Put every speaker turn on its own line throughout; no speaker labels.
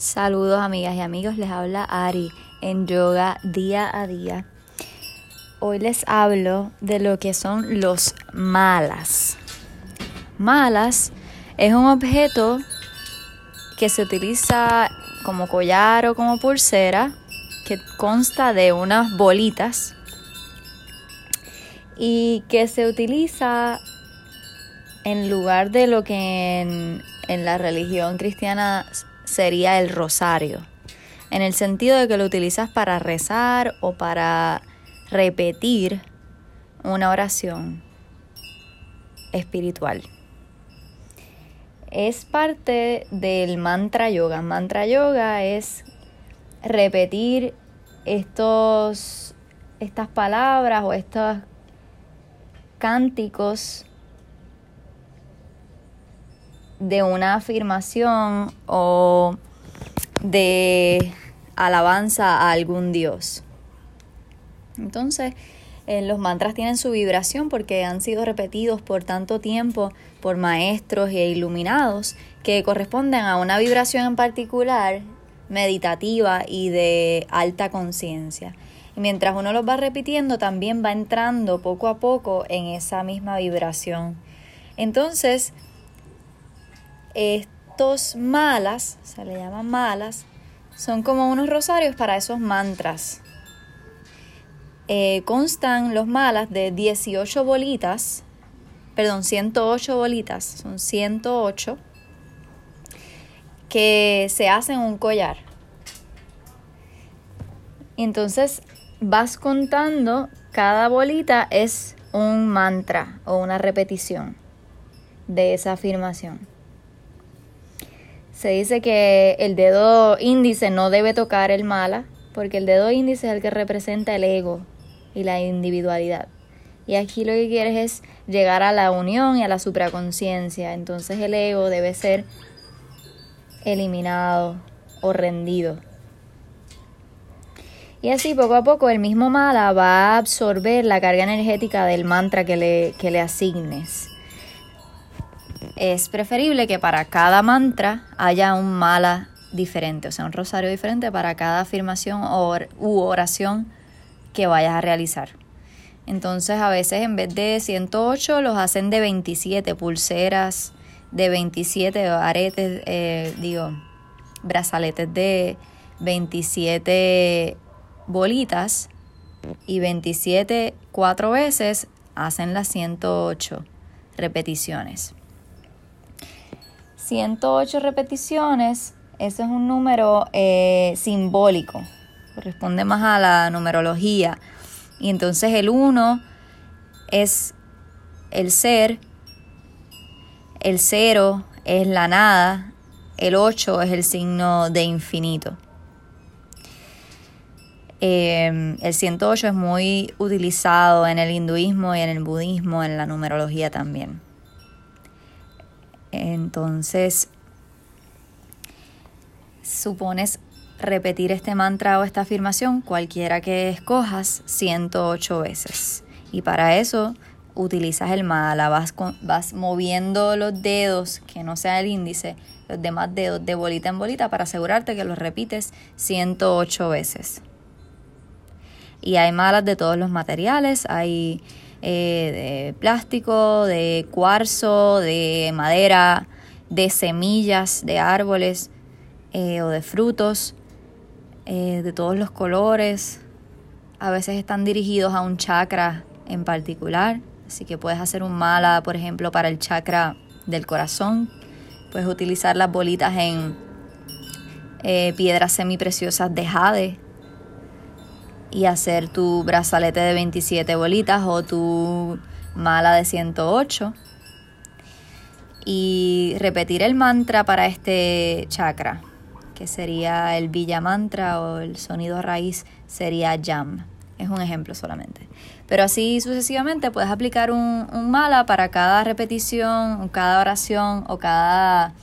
Saludos amigas y amigos, les habla Ari en Yoga Día a Día. Hoy les hablo de lo que son los malas. Malas es un objeto que se utiliza como collar o como pulsera que consta de unas bolitas y que se utiliza en lugar de lo que en, la religión cristiana sería el rosario, en el sentido de que lo utilizas para rezar o para repetir una oración espiritual. Es parte del mantra yoga. Mantra yoga es repetir estos, estas palabras o estos cánticos de una afirmación o de alabanza a algún dios. Entonces, eh, los mantras tienen su vibración porque han sido repetidos por tanto tiempo por maestros e iluminados que corresponden a una vibración en particular meditativa y de alta conciencia. Y mientras uno los va repitiendo, también va entrando poco a poco en esa misma vibración. Entonces, estos malas, se le llaman malas, son como unos rosarios para esos mantras. Eh, constan los malas de 18 bolitas, perdón, 108 bolitas, son 108, que se hacen un collar. Entonces vas contando, cada bolita es un mantra o una repetición de esa afirmación. Se dice que el dedo índice no debe tocar el mala, porque el dedo índice es el que representa el ego y la individualidad. Y aquí lo que quieres es llegar a la unión y a la supraconciencia. Entonces el ego debe ser eliminado o rendido. Y así poco a poco el mismo mala va a absorber la carga energética del mantra que le, que le asignes es preferible que para cada mantra haya un mala diferente, o sea, un rosario diferente para cada afirmación u oración que vayas a realizar. Entonces, a veces en vez de 108 los hacen de 27 pulseras, de 27 aretes, eh, digo, brazaletes de 27 bolitas y 27 cuatro veces hacen las 108 repeticiones. 108 repeticiones, ese es un número eh, simbólico, corresponde más a la numerología. Y entonces el 1 es el ser, el 0 es la nada, el 8 es el signo de infinito. Eh, el 108 es muy utilizado en el hinduismo y en el budismo, en la numerología también. Entonces, supones repetir este mantra o esta afirmación, cualquiera que escojas, 108 veces. Y para eso utilizas el mala, vas, vas moviendo los dedos, que no sea el índice, los demás dedos de bolita en bolita para asegurarte que los repites 108 veces. Y hay malas de todos los materiales, hay eh, de plástico, de cuarzo, de madera, de semillas de árboles eh, o de frutos, eh, de todos los colores. A veces están dirigidos a un chakra en particular, así que puedes hacer un mala, por ejemplo, para el chakra del corazón. Puedes utilizar las bolitas en piedras semipreciosas de jade y hacer tu brazalete de 27 bolitas o tu mala de 108 y repetir el mantra para este chakra, que sería el Villa Mantra o el sonido raíz sería Yam. Es un ejemplo solamente. Pero así sucesivamente puedes aplicar un, un mala para cada repetición, cada oración o cada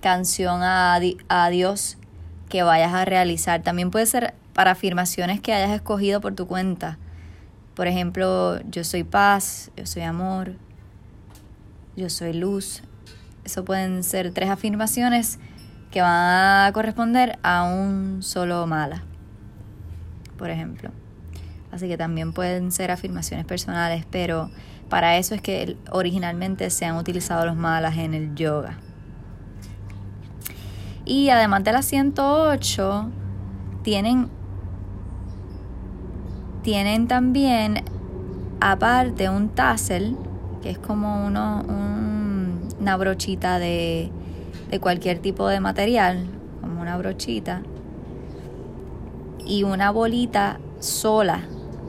canción a, a Dios que vayas a realizar. También puede ser para afirmaciones que hayas escogido por tu cuenta. Por ejemplo, yo soy paz, yo soy amor, yo soy luz. Eso pueden ser tres afirmaciones que van a corresponder a un solo mala, por ejemplo. Así que también pueden ser afirmaciones personales, pero para eso es que originalmente se han utilizado los malas en el yoga. Y además de las 108, tienen, tienen también aparte un tassel, que es como uno, una brochita de, de cualquier tipo de material, como una brochita, y una bolita sola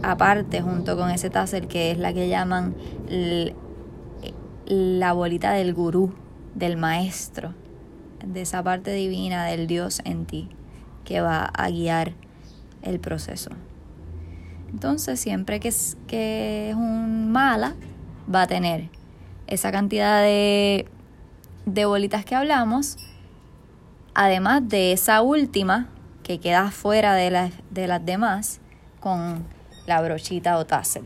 aparte junto con ese tassel que es la que llaman la bolita del gurú, del maestro, de esa parte divina del Dios en ti que va a guiar el proceso. Entonces, siempre que es, que es un mala, va a tener esa cantidad de, de bolitas que hablamos, además de esa última que queda fuera de, las de las demás, con la brochita o tassel.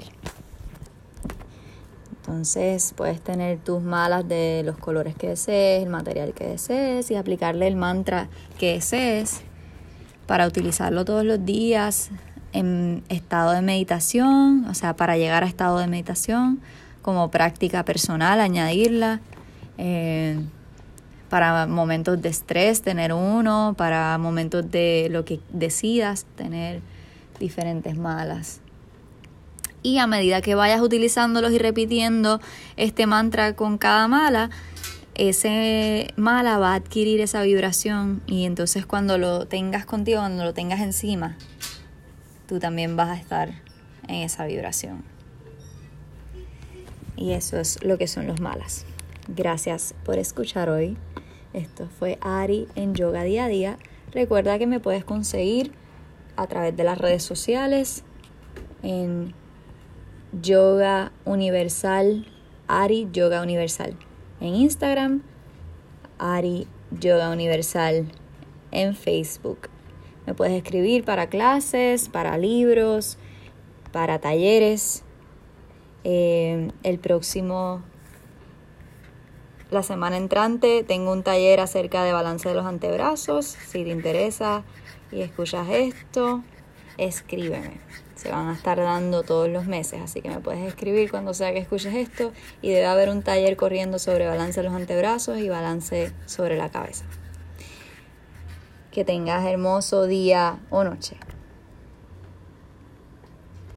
Entonces puedes tener tus malas de los colores que desees, el material que desees y aplicarle el mantra que desees para utilizarlo todos los días en estado de meditación, o sea, para llegar a estado de meditación como práctica personal, añadirla. Eh, para momentos de estrés, tener uno, para momentos de lo que decidas, tener diferentes malas y a medida que vayas utilizándolos y repitiendo este mantra con cada mala, ese mala va a adquirir esa vibración y entonces cuando lo tengas contigo, cuando lo tengas encima, tú también vas a estar en esa vibración. Y eso es lo que son los malas. Gracias por escuchar hoy. Esto fue Ari en Yoga Día a Día. Recuerda que me puedes conseguir a través de las redes sociales en Yoga Universal, Ari Yoga Universal. En Instagram, Ari Yoga Universal. En Facebook. Me puedes escribir para clases, para libros, para talleres. Eh, el próximo, la semana entrante, tengo un taller acerca de balance de los antebrazos. Si te interesa y escuchas esto, escríbeme se van a estar dando todos los meses, así que me puedes escribir cuando sea que escuches esto y debe haber un taller corriendo sobre balance de los antebrazos y balance sobre la cabeza. Que tengas hermoso día o noche.